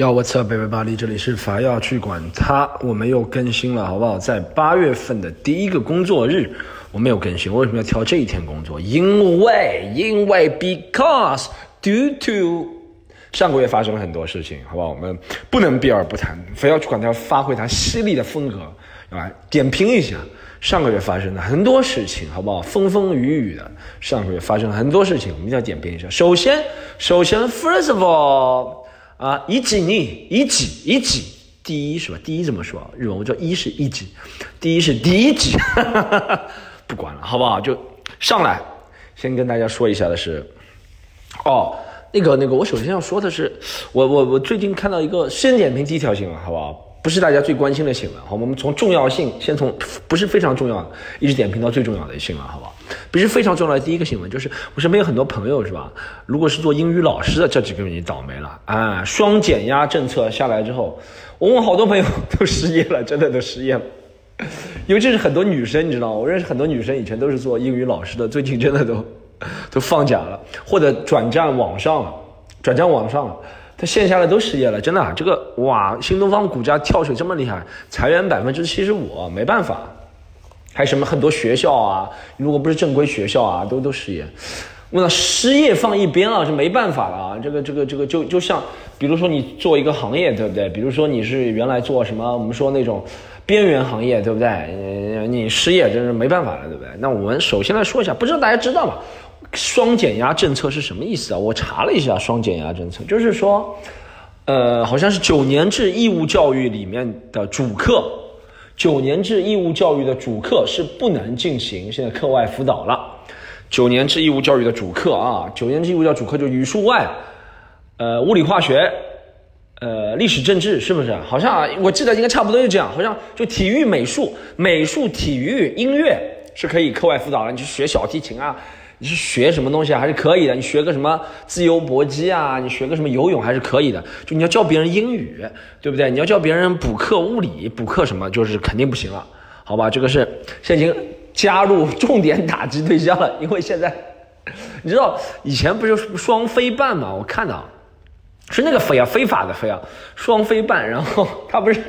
Yo, what's up, everybody？这里是法要去管他，我们又更新了，好不好？在八月份的第一个工作日，我没有更新。为什么要挑这一天工作？因为，因为，because due to 上个月发生了很多事情，好不好？我们不能避而不谈，非要去管他，发挥他犀利的风格，来点评一下上个月发生的很多事情，好不好？风风雨雨的，上个月发生了很多事情，我们一定要点评一下。首先，首先，first of all。啊，一级你一级一级，第一是吧？第一怎么说？日文我叫一是一级，第一是第一级，不管了，好不好？就上来，先跟大家说一下的是，哦，那个那个，我首先要说的是，我我我最近看到一个先点评第一条新闻，好不好？不是大家最关心的新闻，好，我们从重要性先从不是非常重要，一直点评到最重要的新闻，好不好？不是非常重要的第一个新闻，就是我身边有很多朋友，是吧？如果是做英语老师的，这几个人你倒霉了啊！双减压政策下来之后，我问好多朋友 都失业了，真的都失业了，尤其是很多女生，你知道？我认识很多女生以前都是做英语老师的，最近真的都都放假了，或者转战网上了，转战网上了。他线下的都失业了，真的，这个哇，新东方股价跳水这么厉害，裁员百分之七十五，没办法，还有什么很多学校啊，如果不是正规学校啊，都都失业。那失业放一边啊，是没办法了啊，这个这个这个就就像，比如说你做一个行业，对不对？比如说你是原来做什么，我们说那种边缘行业，对不对？你失业真是没办法了，对不对？那我们首先来说一下，不知道大家知道吗？双减压政策是什么意思啊？我查了一下，双减压政策就是说，呃，好像是九年制义务教育里面的主课，九年制义务教育的主课是不能进行现在课外辅导了。九年制义务教育的主课啊，九年制义务教育主课就语数外，呃，物理化学，呃，历史政治，是不是？好像，我记得应该差不多就这样，好像就体育、美术、美术、体育、音乐是可以课外辅导了，你去学小提琴啊。你是学什么东西啊？还是可以的。你学个什么自由搏击啊？你学个什么游泳还是可以的。就你要教别人英语，对不对？你要教别人补课物理，补课什么就是肯定不行了，好吧？这个是现在已经加入重点打击对象了，因为现在你知道以前不是双非办嘛？我看到是那个非啊，非法的非啊，双非办，然后他不是。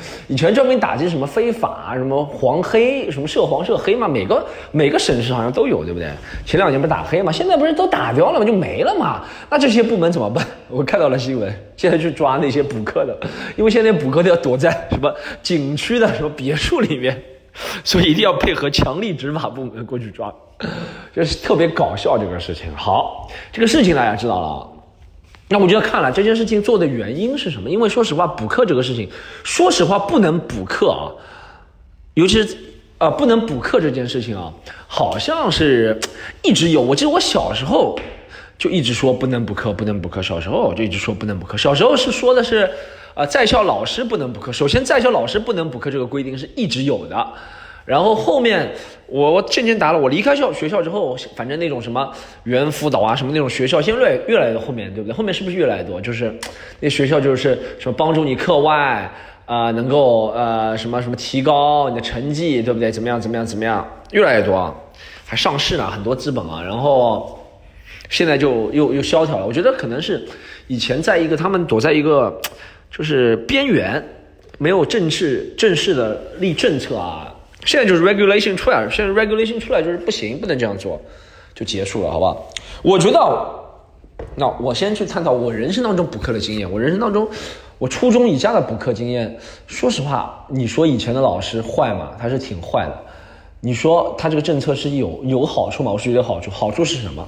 以前专门打击什么非法、什么黄黑、什么涉黄涉黑嘛，每个每个省市好像都有，对不对？前两年不是打黑嘛，现在不是都打掉了嘛，就没了嘛。那这些部门怎么办？我看到了新闻，现在去抓那些补课的，因为现在补课都要躲在什么景区的什么别墅里面，所以一定要配合强力执法部门过去抓，就是特别搞笑这个事情。好，这个事情大家知道了。那我就要看了这件事情做的原因是什么？因为说实话，补课这个事情，说实话不能补课啊，尤其是啊不能补课这件事情啊，好像是一直有。我记得我小时候就一直说不能补课，不能补课。小时候就一直说不能补课。小时候是说的是，呃在校老师不能补课。首先在校老师不能补课这个规定是一直有的。然后后面我我渐渐达了，我离开校学校之后，反正那种什么猿辅导啊，什么那种学校，现在越来越后面对不对？后面是不是越来越多？就是那学校就是什么帮助你课外啊，能够呃什么什么提高你的成绩，对不对？怎么样怎么样怎么样？越来越多，还上市呢，很多资本啊。然后现在就又又萧条了。我觉得可能是以前在一个他们躲在一个就是边缘，没有正式正式的立政策啊。现在就是 regulation 出来，现在 regulation 出来就是不行，不能这样做，就结束了，好吧？我觉得，那我先去探讨我人生当中补课的经验。我人生当中，我初中以下的补课经验，说实话，你说以前的老师坏吗？他是挺坏的。你说他这个政策是有有好处吗？我是觉得好处，好处是什么？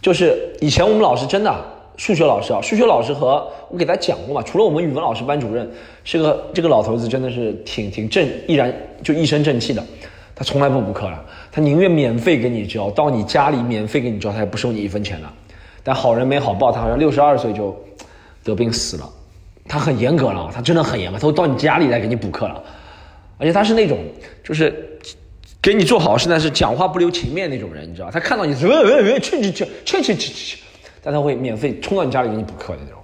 就是以前我们老师真的。数学老师啊，数学老师和我给他讲过嘛，除了我们语文老师班主任是个这个老头子，真的是挺挺正，毅然就一身正气的，他从来不补课了，他宁愿免费给你教，到你家里免费给你教，他也不收你一分钱的。但好人没好报，他好像六十二岁就得病死了，他很严格了，他真的很严格，他会到你家里来给你补课了，而且他是那种就是给你做好事，但是讲话不留情面那种人，你知道，他看到你呃呃呃去去去去去去去。但他会免费冲到你家里给你补课的那种，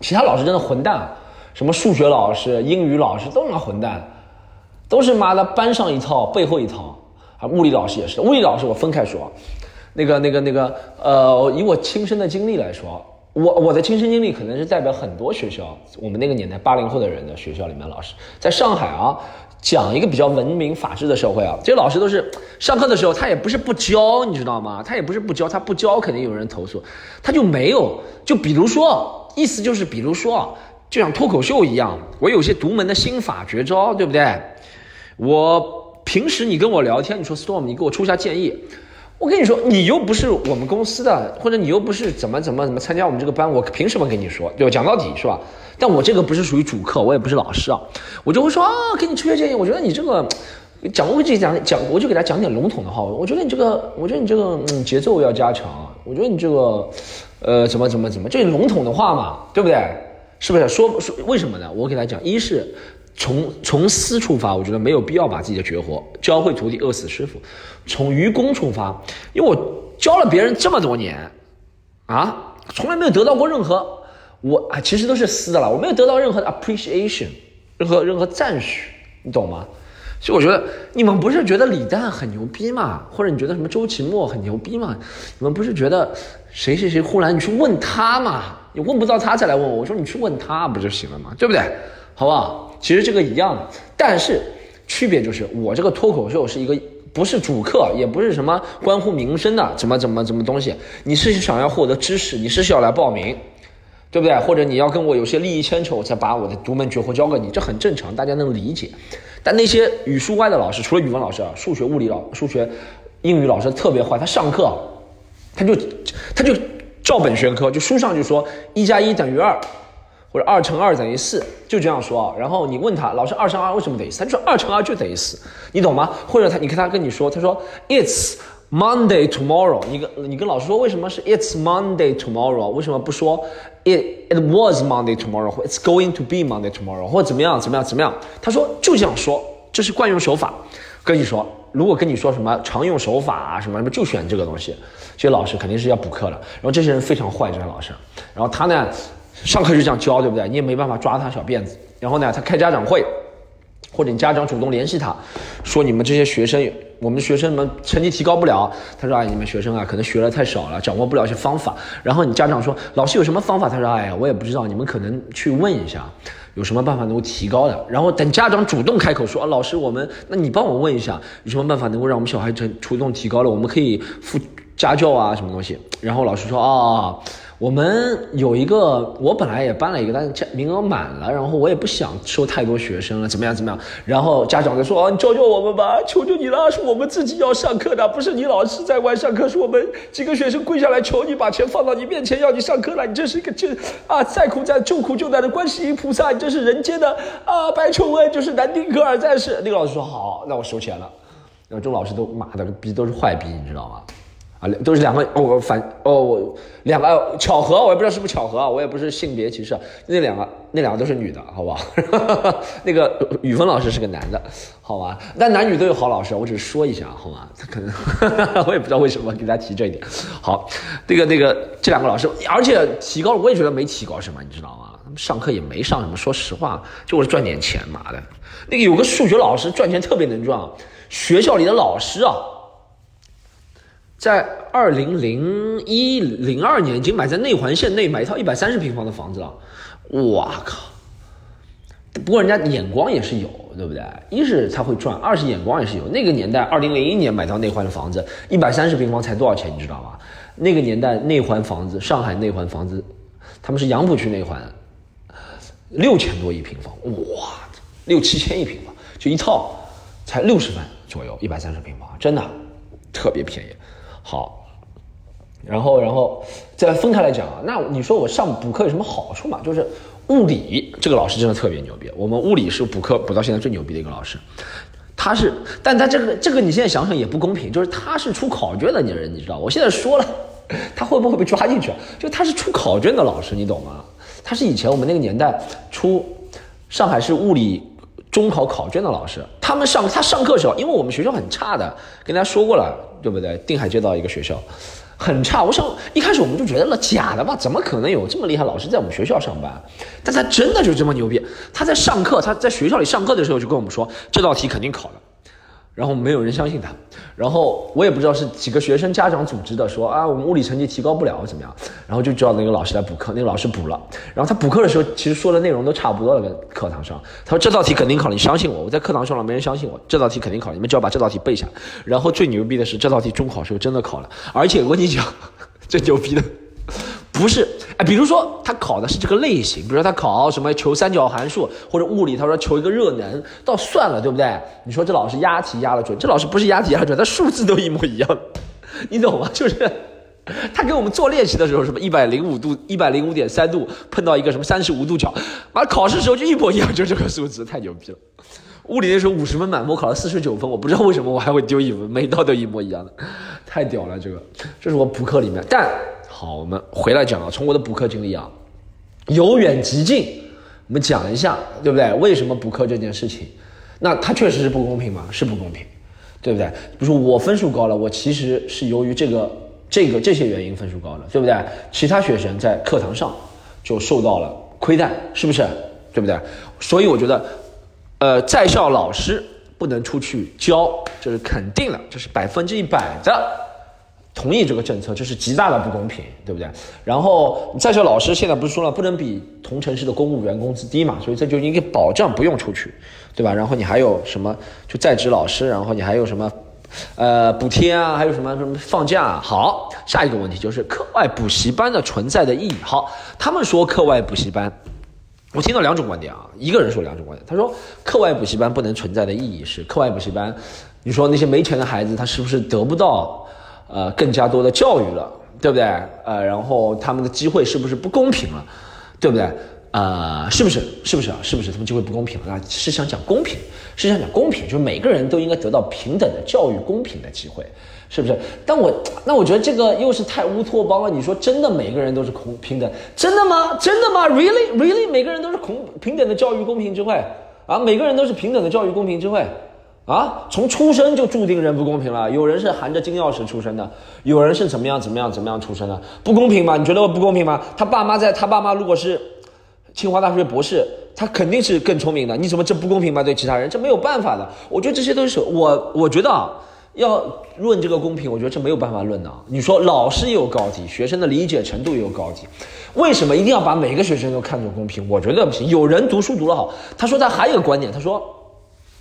其他老师真的混蛋，什么数学老师、英语老师都他妈混蛋，都是妈的班上一套背后一套。啊！物理老师也是，物理老师我分开说，那个那个那个呃，以我亲身的经历来说，我我的亲身经历可能是代表很多学校，我们那个年代八零后的人的学校里面老师，在上海啊，讲一个比较文明法治的社会啊，这些老师都是上课的时候他也不是不教，你知道吗？他也不是不教，他不教肯定有人投诉，他就没有，就比如说，意思就是比如说，就像脱口秀一样，我有些独门的心法绝招，对不对？我平时你跟我聊天，你说 Storm，你给我出一下建议。我跟你说，你又不是我们公司的，或者你又不是怎么怎么怎么参加我们这个班，我凭什么跟你说？对吧？讲到底是吧？但我这个不是属于主课，我也不是老师啊，我就会说啊，给你出些建议。我觉得你这个讲，我就讲讲，我就给他讲点笼统的话。我觉得你这个，我觉得你这个嗯节奏要加强。我觉得你这个，呃，怎么怎么怎么，这笼统的话嘛，对不对？是不是？说说为什么呢？我给他讲，一是。从从私出发，我觉得没有必要把自己的绝活教会徒弟，饿死师傅。从愚公出发，因为我教了别人这么多年，啊，从来没有得到过任何，我啊其实都是私的了，我没有得到任何的 appreciation，任何任何赞许，你懂吗？所以我觉得你们不是觉得李诞很牛逼吗？或者你觉得什么周奇墨很牛逼吗？你们不是觉得谁谁谁忽然你去问他嘛？你问不到他再来问我，我说你去问他不就行了吗？对不对？好不好？其实这个一样的，但是区别就是我这个脱口秀是一个不是主课，也不是什么关乎民生的怎么怎么怎么东西。你是想要获得知识，你是需要来报名，对不对？或者你要跟我有些利益牵扯，我才把我的独门绝活教给你，这很正常，大家能理解。但那些语数外的老师，除了语文老师啊，数学、物理老、数学、英语老师特别坏，他上课他就他就照本宣科，就书上就说一加一等于二。或者二乘二等于四，就这样说。然后你问他，老师二乘二为什么等于四？他说二乘二就等于四，你懂吗？或者他，你看他跟你说，他说 It's Monday tomorrow。你跟你跟老师说，为什么是 It's Monday tomorrow？为什么不说 It It was Monday tomorrow？或 It's going to be Monday tomorrow？或怎么样怎么样怎么样？他说就这样说，这是惯用手法。跟你说，如果跟你说什么常用手法啊什么什么，就选这个东西。这些老师肯定是要补课的。然后这些人非常坏，这些老师。然后他呢？上课就这样教，对不对？你也没办法抓他小辫子。然后呢，他开家长会，或者你家长主动联系他，说你们这些学生，我们学生们成绩提高不了。他说：“哎，你们学生啊，可能学的太少了，掌握不了些方法。”然后你家长说：“老师有什么方法？”他说：“哎呀，我也不知道，你们可能去问一下，有什么办法能够提高的。”然后等家长主动开口说：“啊，老师，我们，那你帮我问一下，有什么办法能够让我们小孩成主动提高了？我们可以付家教啊，什么东西？”然后老师说：“啊。”我们有一个，我本来也办了一个，但是名额满了，然后我也不想收太多学生了，怎么样怎么样？然后家长就说：“啊，你教教我们吧，求求你了，是我们自己要上课的，不是你老师在外上课，是我们几个学生跪下来求你，把钱放到你面前要你上课了，你这是一个救啊，再苦再救苦救难的观世音菩萨，你这是人间的啊，白求恩就是南丁格尔战士。”那个老师说：“好，那我收钱了。”然后这老师都妈的逼都是坏逼，你知道吗？啊，都是两个哦，反哦我，两个巧合，我也不知道是不是巧合啊，我也不是性别歧视，那两个那两个都是女的，好吧？那个宇峰老师是个男的，好吧？但男女都有好老师，我只是说一下，好吗？他可能 我也不知道为什么给大家提这一点。好，那个那个这两个老师，而且提高了，我也觉得没提高什么，你知道吗？他们上课也没上什么，说实话，就是赚点钱嘛的。那个有个数学老师赚钱特别能赚，学校里的老师啊。在二零零一零二年，已经买在内环线内买一套一百三十平方的房子了。哇靠！不过人家眼光也是有，对不对？一是他会赚，二是眼光也是有。那个年代，二零零一年买到内环的房子，一百三十平方才多少钱？你知道吗？那个年代内环房子，上海内环房子，他们是杨浦区内环，六千多一平方，哇，六七千一平方，就一套才六十万左右，一百三十平方，真的特别便宜。好，然后，然后再分开来讲啊。那你说我上补课有什么好处嘛？就是物理这个老师真的特别牛逼，我们物理是补课补到现在最牛逼的一个老师。他是，但他这个这个你现在想想也不公平，就是他是出考卷的人，你知道？我现在说了，他会不会被抓进去？就他是出考卷的老师，你懂吗？他是以前我们那个年代出上海市物理。中考考卷的老师，他们上他上课的时候，因为我们学校很差的，跟大家说过了，对不对？定海街道一个学校，很差。我上一开始我们就觉得了，假的吧？怎么可能有这么厉害老师在我们学校上班？但他真的就这么牛逼。他在上课，他在学校里上课的时候就跟我们说，这道题肯定考了。然后没有人相信他，然后我也不知道是几个学生家长组织的，说啊我们物理成绩提高不了怎么样，然后就叫那个老师来补课，那个老师补了，然后他补课的时候其实说的内容都差不多了，跟课堂上，他说这道题肯定考了，你相信我，我在课堂上了没人相信我，这道题肯定考，你们只要把这道题背下，然后最牛逼的是这道题中考时候真的考了，而且我跟你讲，最牛逼的。不 是，比如说他考的是这个类型，比如说他考什么求三角函数或者物理，他说求一个热能，倒算了，对不对？你说这老师押题押的准，这老师不是押题押准，他数字都一模一样，你懂吗？就是他给我们做练习的时候，什么一百零五度、一百零五点三度碰到一个什么三十五度角，完考试时候就一模一样，就这个数字太牛逼了。物理那时候五十分满分，我考了四十九分，我不知道为什么我还会丢一分，每道都一模一样的，太屌了，这个这是我补课里面，但。好，我们回来讲啊，从我的补课经历啊，由远及近，我们讲一下，对不对？为什么补课这件事情，那它确实是不公平吗？是不公平，对不对？比如说我分数高了，我其实是由于这个、这个这些原因分数高了，对不对？其他学生在课堂上就受到了亏待，是不是？对不对？所以我觉得，呃，在校老师不能出去教，这是肯定的，这是百分之一百的。同意这个政策，这是极大的不公平，对不对？然后在校老师现在不是说了，不能比同城市的公务员工资低嘛？所以这就应该保障不用出去，对吧？然后你还有什么？就在职老师，然后你还有什么？呃，补贴啊，还有什么什么放假？好，下一个问题就是课外补习班的存在的意义。好，他们说课外补习班，我听到两种观点啊，一个人说两种观点，他说课外补习班不能存在的意义是课外补习班，你说那些没钱的孩子他是不是得不到？呃，更加多的教育了，对不对？呃，然后他们的机会是不是不公平了，对不对？呃，是不是？是不是啊？是不是他们机会不公平了？是想讲公平，是想讲公平，就是每个人都应该得到平等的教育、公平的机会，是不是？但我那我觉得这个又是太乌托邦了。你说真的，每个人都是公平等？真的吗？真的吗？Really, really，每个人都是公平等的教育、公平智慧啊？每个人都是平等的教育、公平智慧？啊，从出生就注定人不公平了。有人是含着金钥匙出生的，有人是怎么样怎么样怎么样出生的，不公平吗？你觉得不公平吗？他爸妈在他爸妈如果是清华大学博士，他肯定是更聪明的。你怎么这不公平吗？对其他人，这没有办法的。我觉得这些都是我，我觉得啊，要论这个公平，我觉得这没有办法论的。你说老师也有高低，学生的理解程度也有高低，为什么一定要把每个学生都看作公平？我觉得不行。有人读书读得好，他说他还有个观点，他说。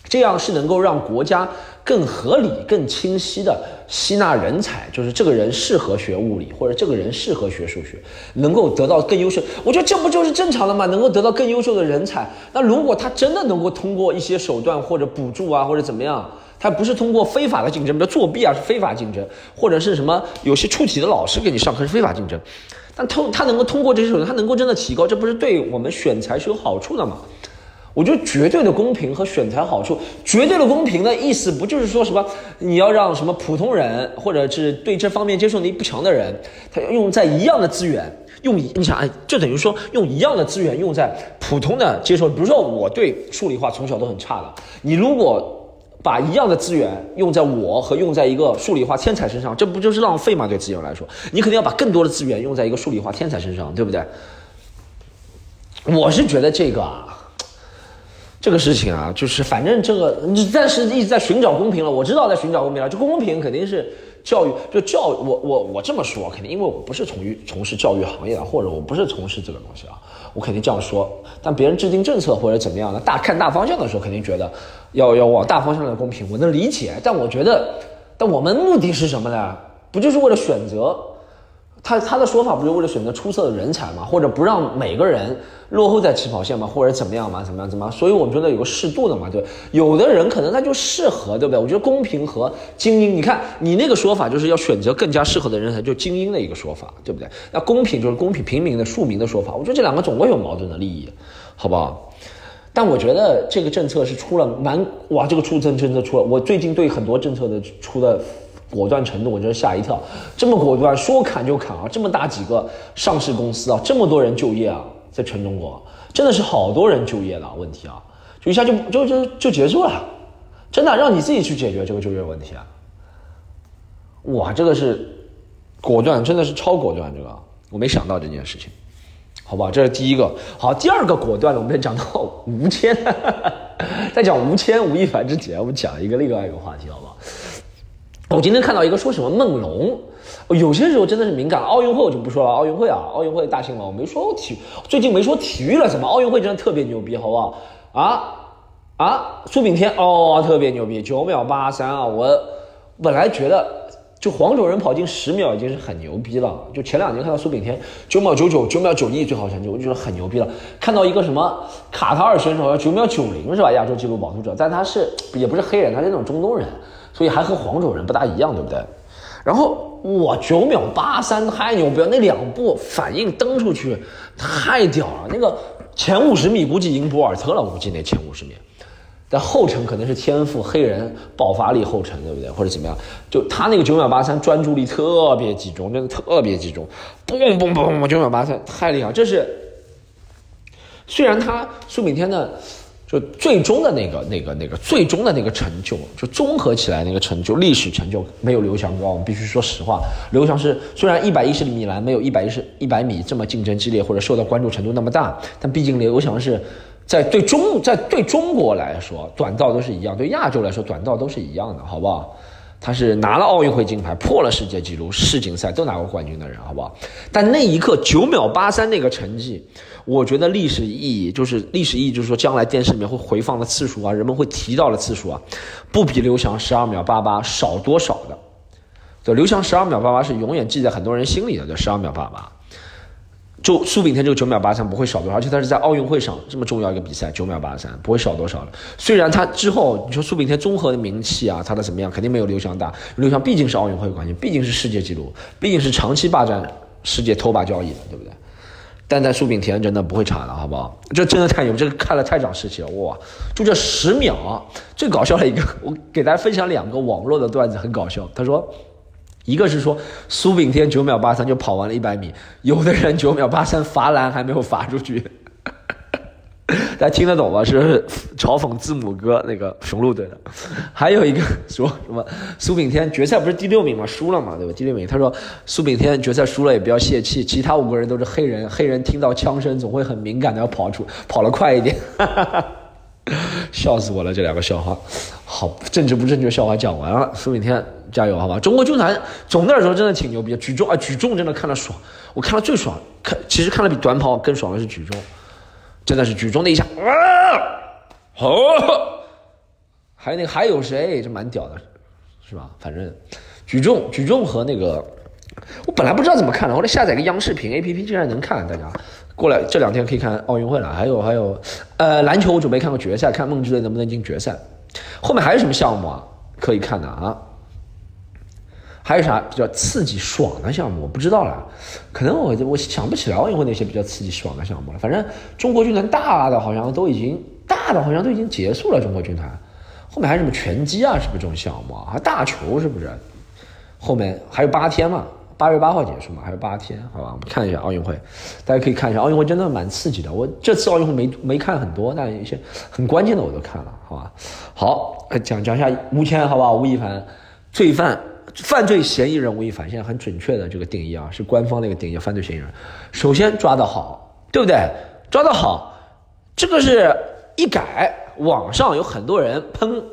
这样是能够让国家更合理、更清晰的吸纳人才，就是这个人适合学物理，或者这个人适合学数学，能够得到更优秀。我觉得这不就是正常的吗？能够得到更优秀的人才。那如果他真的能够通过一些手段或者补助啊，或者怎么样，他不是通过非法的竞争，比如作弊啊是非法竞争，或者是什么有些出题的老师给你上课是非法竞争，但通他能够通过这些手段，他能够真的提高，这不是对我们选材是有好处的吗？我觉得绝对的公平和选材好处，绝对的公平的意思不就是说什么你要让什么普通人或者是对这方面接受能力不强的人，他用在一样的资源，用你想哎，就等于说用一样的资源用在普通的接受，比如说我对数理化从小都很差的，你如果把一样的资源用在我和用在一个数理化天才身上，这不就是浪费吗？对资源来说，你肯定要把更多的资源用在一个数理化天才身上，对不对？我是觉得这个啊。这个事情啊，就是反正这个，你但是一直在寻找公平了。我知道在寻找公平了，这公平肯定是教育，就教育我我我这么说，肯定因为我不是从于从事教育行业的，或者我不是从事这个东西啊，我肯定这样说。但别人制定政策或者怎么样的，大看大方向的时候，肯定觉得要要往大方向的公平，我能理解。但我觉得，但我们目的是什么呢？不就是为了选择？他他的说法不是为了选择出色的人才嘛，或者不让每个人落后在起跑线嘛，或者怎么样嘛，怎么样怎么样？所以我们觉得有个适度的嘛，对，有的人可能他就适合，对不对？我觉得公平和精英，你看你那个说法就是要选择更加适合的人才，就精英的一个说法，对不对？那公平就是公平平民的庶民的说法，我觉得这两个总会有矛盾的利益，好不好？但我觉得这个政策是出了蛮哇，这个出政政策出了，我最近对很多政策的出的。果断程度，我真是吓一跳，这么果断，说砍就砍啊！这么大几个上市公司啊，这么多人就业啊，在全中国真的是好多人就业了。问题啊，就一下就就就就结束了，真的让你自己去解决这个就业问题啊！哇，这个是果断，真的是超果断，这个我没想到这件事情。好吧，这是第一个。好，第二个果断的，我们 再讲到吴谦，在讲吴谦、吴亦凡之前，我们讲一个另外一个话题，好不好？我今天看到一个说什么梦龙，有些时候真的是敏感。奥运会我就不说了，奥运会啊，奥运会大新闻，我没说体，最近没说体育了，怎么？奥运会真的特别牛逼，好不好？啊啊，苏炳添哦，特别牛逼，九秒八三啊！我本来觉得。就黄种人跑进十秒已经是很牛逼了。就前两年看到苏炳添九秒九九、九秒九一最好成绩，我就觉得很牛逼了。看到一个什么卡塔尔选手要九秒九零是吧？亚洲纪录保持者，但他是也不是黑人，他是那种中东人，所以还和黄种人不大一样，对不对？然后哇，九秒八三太牛逼了，那两步反应蹬出去太屌了。那个前五十米估计赢博尔特了，我估计那前五十米。但后程可能是天赋，黑人爆发力后程，对不对？或者怎么样？就他那个九秒八三，专注力特别集中，真的特别集中，嘣嘣嘣嘣，九秒八三太厉害。这是虽然他苏炳添的就最终的那个那个那个最终的那个成就，就综合起来那个成就，历史成就没有刘翔高。我们必须说实话，刘翔是虽然一百一十米栏没有一百一十一百米这么竞争激烈，或者受到关注程度那么大，但毕竟刘翔是。在对中在对中国来说，短道都是一样；对亚洲来说，短道都是一样的，好不好？他是拿了奥运会金牌，破了世界纪录，世锦赛都拿过冠军的人，好不好？但那一刻九秒八三那个成绩，我觉得历史意义就是历史意义，就是说将来电视里面会回放的次数啊，人们会提到的次数啊，不比刘翔十二秒八八少多少的。对，刘翔十二秒八八是永远记在很多人心里的，叫十二秒八八。就苏炳添这个九秒八三不会少多少，而且他是在奥运会上这么重要一个比赛，九秒八三不会少多少了。虽然他之后你说苏炳添综合的名气啊，他的怎么样，肯定没有刘翔大。刘翔毕竟是奥运会冠军，毕竟是世界纪录，毕竟是长期霸占世界头把交椅的，对不对？但在苏炳添真的不会差的，好不好？这真的太牛，这个看了太长士气了，哇！就这十秒，最搞笑的一个，我给大家分享两个网络的段子，很搞笑。他说。一个是说苏炳添九秒八三就跑完了一百米，有的人九秒八三罚篮还没有罚出去，大家听得懂吗？是嘲讽字母哥那个雄鹿队的。还有一个说什么苏炳添决赛不是第六名吗？输了嘛，对吧？第六名，他说苏炳添决赛输了也不要泄气，其他五个人都是黑人，黑人听到枪声总会很敏感的要跑出，跑了快一点。笑死我了，这两个笑话，好政治不正确笑话讲完了。苏炳添加油，好吧？中国军团总的来说真的挺牛逼，举重啊，举重真的看了爽，我看了最爽，看其实看了比短跑更爽的是举重，真的是举重那一下，啊，好，还有那个还有谁，这蛮屌的，是吧？反正举重举重和那个，我本来不知道怎么看的，后来下载个央视频 A P P 竟然能看，大家。过来这两天可以看奥运会了，还有还有，呃，篮球我准备看个决赛，看梦之队能不能进决赛。后面还有什么项目啊？可以看的啊？还有啥比较刺激爽的项目？我不知道了，可能我我想不起来奥运会那些比较刺激爽的项目了。反正中国军团大的好像都已经大的好像都已经结束了。中国军团后面还有什么拳击啊？是不是这种项目啊？还大球是不是？后面还有八天嘛？八月八号结束嘛，还有八天，好吧，我们看一下奥运会，大家可以看一下奥运会，真的蛮刺激的。我这次奥运会没没看很多，但一些很关键的我都看了，好吧。好，讲讲一下吴谦，好不好？吴亦凡，罪犯，犯罪嫌疑人吴亦凡，现在很准确的这个定义啊，是官方的一个定义，犯罪嫌疑人。首先抓得好，对不对？抓得好，这个是一改，网上有很多人喷。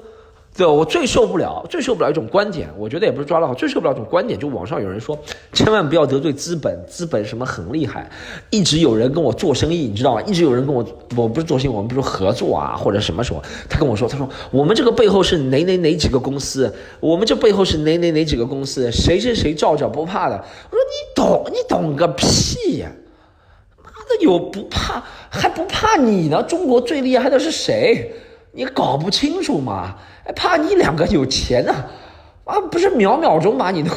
对，我最受不了，最受不了一种观点，我觉得也不是抓得好，最受不了一种观点，就网上有人说，千万不要得罪资本，资本什么很厉害，一直有人跟我做生意，你知道吗？一直有人跟我，我不是做生意，我们比如合作啊，或者什么时候，他跟我说，他说我们这个背后是哪哪哪几个公司，我们这背后是哪哪哪几个公司，谁谁谁罩着不怕的。我说你懂，你懂个屁呀！妈的，有不怕还不怕你呢？中国最厉害的是谁？你搞不清楚吗？怕你两个有钱呢，啊，不是秒秒钟把你的，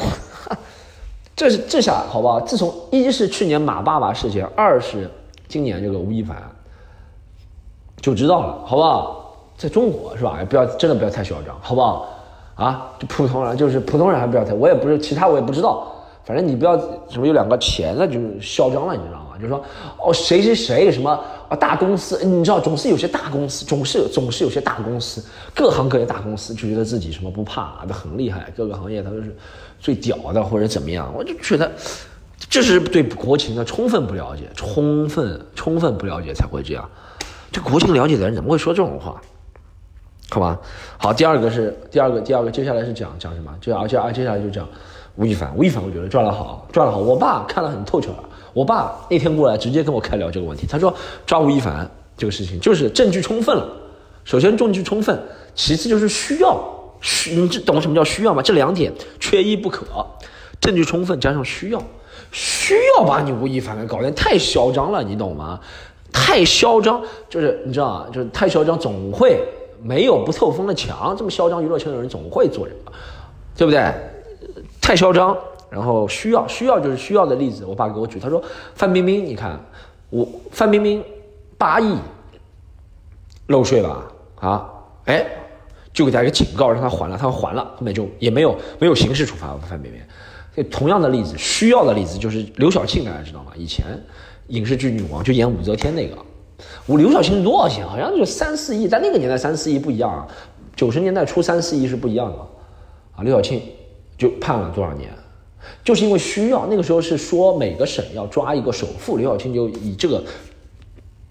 这是这下好不好？自从一是去年马爸爸事件，二是今年这个吴亦凡，就知道了，好不好？在中国是吧？不要真的不要太嚣张，好不好？啊，就普通人就是普通人还不要太，我也不是其他我也不知道，反正你不要什么有两个钱了就嚣张了，你知道吗？就是说哦谁谁谁什么。啊，大公司，你知道，总是有些大公司，总是总是有些大公司，各行各业大公司就觉得自己什么不怕，都很厉害，各个行业他都是最屌的或者怎么样，我就觉得这是对国情的充分不了解，充分充分不了解才会这样。这国情了解的人怎么会说这种话？好吧，好，第二个是第二个，第二个接下来是讲讲什么？就而且啊，接下来就讲吴亦凡。吴亦凡，我觉得赚了好，赚了好。我爸看得很透彻，我爸那天过来直接跟我开聊这个问题。他说抓吴亦凡这个事情就是证据充分了。首先证据充分，其次就是需要需，你这懂什么叫需要吗？这两点缺一不可。证据充分加上需要，需要把你吴亦凡给搞定，太嚣张了，你懂吗？太嚣张，就是你知道啊，就是太嚣张，总会没有不透风的墙。这么嚣张娱乐圈的人总会做人，对不对？太嚣张，然后需要需要就是需要的例子，我爸给我举，他说范冰冰，你看我范冰冰八亿漏税吧，啊，哎，就给他一个警告，让他还了，他还了，后面就也没有没有刑事处罚范冰冰。同样的例子，需要的例子就是刘晓庆，大家知道吗？以前影视剧女王就演武则天那个，我刘晓庆多少钱？好像就三四亿，在那个年代三四亿不一样啊，九十年代初三四亿是不一样的啊。刘晓庆就判了多少年？就是因为需要，那个时候是说每个省要抓一个首富，刘晓庆就以这个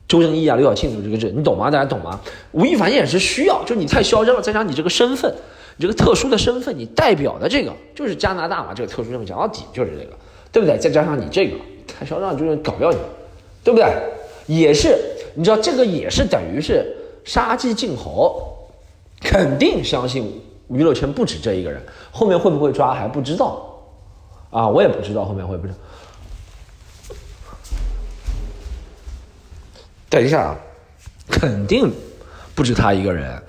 周正义啊、刘晓庆的这个这，你懂吗？大家懂吗？吴亦凡也是需要，就你太嚣张了，再加上你这个身份。你这个特殊的身份，你代表的这个就是加拿大嘛？这个特殊身份讲到底就是这个，对不对？再加上你这个太嚣张，就是搞掉你，对不对？也是，你知道这个也是等于是杀鸡儆猴，肯定相信娱乐圈不止这一个人，后面会不会抓还不知道啊？我也不知道后面会不会。等一下啊，肯定不止他一个人。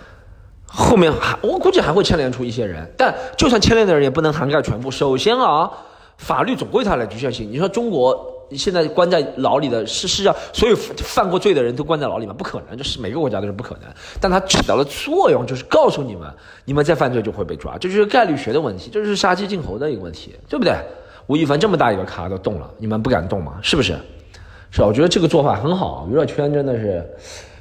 后面还我估计还会牵连出一些人，但就算牵连的人也不能涵盖全部。首先啊，法律总归它的局限性。你说中国你现在关在牢里的是是让所有犯过罪的人都关在牢里吗？不可能，就是每个国家都是不可能。但它起到了作用，就是告诉你们，你们再犯罪就会被抓，这就是概率学的问题，这就是杀鸡儆猴的一个问题，对不对？吴亦凡这么大一个咖都动了，你们不敢动吗？是不是？是吧？我觉得这个做法很好，娱乐圈真的是。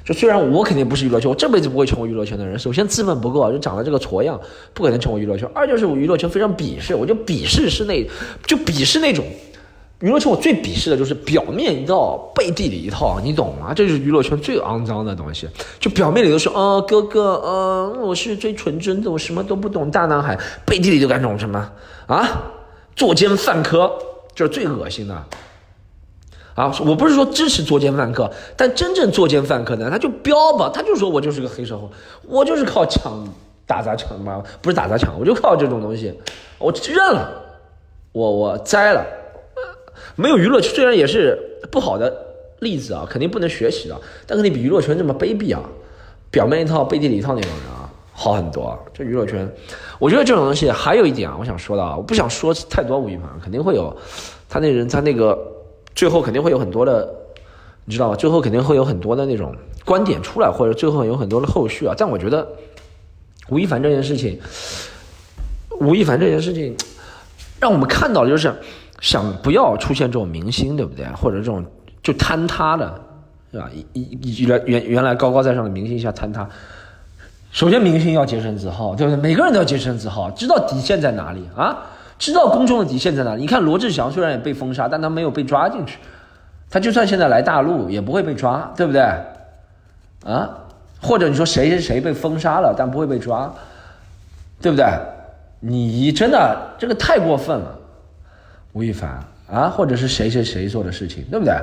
就虽然我肯定不是娱乐圈，我这辈子不会成为娱乐圈的人。首先资本不够，就长得这个矬样，不可能成为娱乐圈。二就是我娱乐圈非常鄙视，我就鄙视是那，就鄙视那种娱乐圈。我最鄙视的就是表面一套，背地里一套，你懂吗？这就是娱乐圈最肮脏的东西。就表面里都说，哦，哥哥，嗯，我是最纯真的，我什么都不懂，大男孩。背地里就干这种什么啊，作奸犯科，就是最恶心的。啊，我不是说支持作奸犯科，但真正作奸犯科的，他就标吧，他就说我就是个黑社会，我就是靠抢打砸抢嘛，不是打砸抢，我就靠这种东西，我认了，我我栽了，没有娱乐圈虽然也是不好的例子啊，肯定不能学习的，但肯定比娱乐圈这么卑鄙啊，表面一套背地里一套那种人啊，好很多。这娱乐圈，我觉得这种东西还有一点啊，我想说的啊，我不想说太多吴亦凡，肯定会有他那人他那个。最后肯定会有很多的，你知道吗？最后肯定会有很多的那种观点出来，或者最后有很多的后续啊。但我觉得吴亦凡这件事情，吴亦凡这件事情，让我们看到的就是想不要出现这种明星，对不对？或者这种就坍塌的，对吧？一原原原来高高在上的明星一下坍塌。首先，明星要洁身自好，对不对？每个人都要洁身自好，知道底线在哪里啊？知道公众的底线在哪里？你看罗志祥虽然也被封杀，但他没有被抓进去。他就算现在来大陆，也不会被抓，对不对？啊？或者你说谁谁谁被封杀了，但不会被抓，对不对？你真的这个太过分了，吴亦凡啊，或者是谁谁谁做的事情，对不对？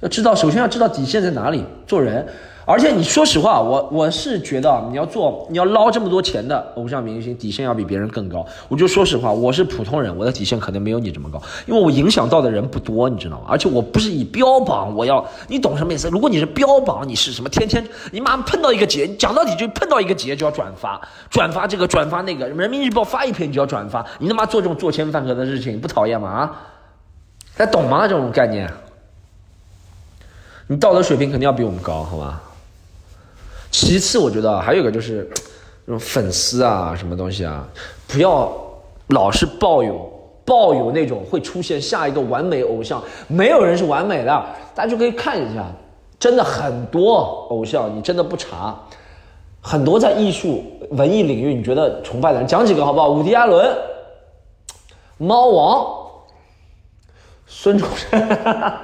要知道，首先要知道底线在哪里，做人。而且你说实话，我我是觉得你要做你要捞这么多钱的偶像明星，底线要比别人更高。我就说实话，我是普通人，我的底线可能没有你这么高，因为我影响到的人不多，你知道吗？而且我不是以标榜我要，你懂什么意思？如果你是标榜你是什么，天天你妈碰到一个节，讲到底就碰到一个节就要转发，转发这个转发那个，人民日报发一篇你就要转发，你他妈做这种作奸犯科的事情不讨厌吗？啊，他懂吗？这种概念，你道德水平肯定要比我们高，好吧？其次，我觉得还有一个就是，那种粉丝啊，什么东西啊，不要老是抱有抱有那种会出现下一个完美偶像，没有人是完美的，大家就可以看一下，真的很多偶像，你真的不查，很多在艺术文艺领域你觉得崇拜的人，讲几个好不好？伍迪·艾伦、猫王、孙中山，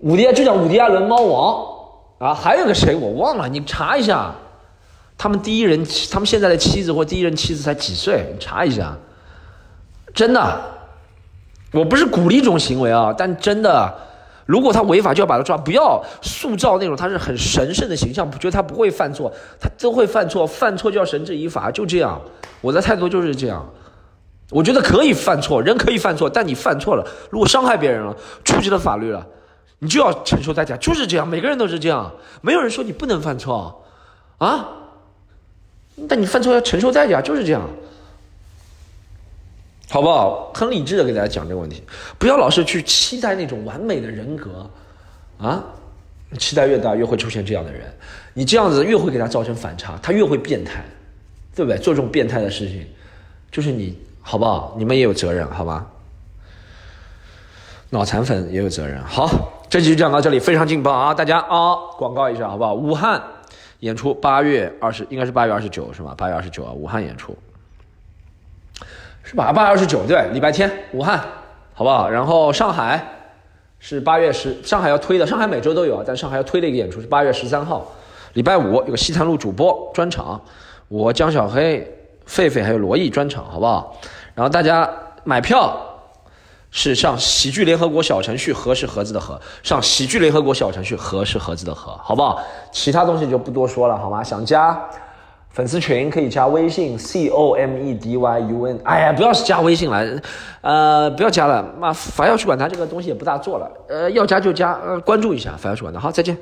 伍迪就叫伍迪·艾伦猫王啊，还有个谁我忘了，你查一下，他们第一任他们现在的妻子或第一任妻子才几岁？你查一下，真的，我不是鼓励这种行为啊，但真的。如果他违法，就要把他抓，不要塑造那种他是很神圣的形象，觉得他不会犯错，他都会犯错，犯错就要绳之以法，就这样。我的态度就是这样。我觉得可以犯错，人可以犯错，但你犯错了，如果伤害别人了，触及了法律了，你就要承受代价，就是这样。每个人都是这样，没有人说你不能犯错，啊？但你犯错要承受代价，就是这样。好不好？很理智的给大家讲这个问题，不要老是去期待那种完美的人格，啊，期待越大越会出现这样的人，你这样子越会给他造成反差，他越会变态，对不对？做这种变态的事情，就是你，好不好？你们也有责任，好吧？脑残粉也有责任。好，这期就讲到这里，非常劲爆啊！大家啊，广告一下，好不好？武汉演出八月二十，应该是八月二十九，是吧？八月二十九啊，武汉演出。是吧？八月二十九，对，礼拜天，武汉，好不好？然后上海是八月十，上海要推的，上海每周都有啊，但上海要推的一个演出是八月十三号，礼拜五有个西坛路主播专场，我江小黑、狒狒还有罗毅专场，好不好？然后大家买票是上喜剧联合国小程序，盒是盒子的盒，上喜剧联合国小程序，盒是盒子的盒，好不好？其他东西就不多说了，好吗？想加。粉丝群可以加微信 c o m e d y u n，哎呀，不要加微信了，呃，不要加了，妈，反要去管他这个东西也不大做了，呃，要加就加，呃，关注一下反要去管他，好，再见。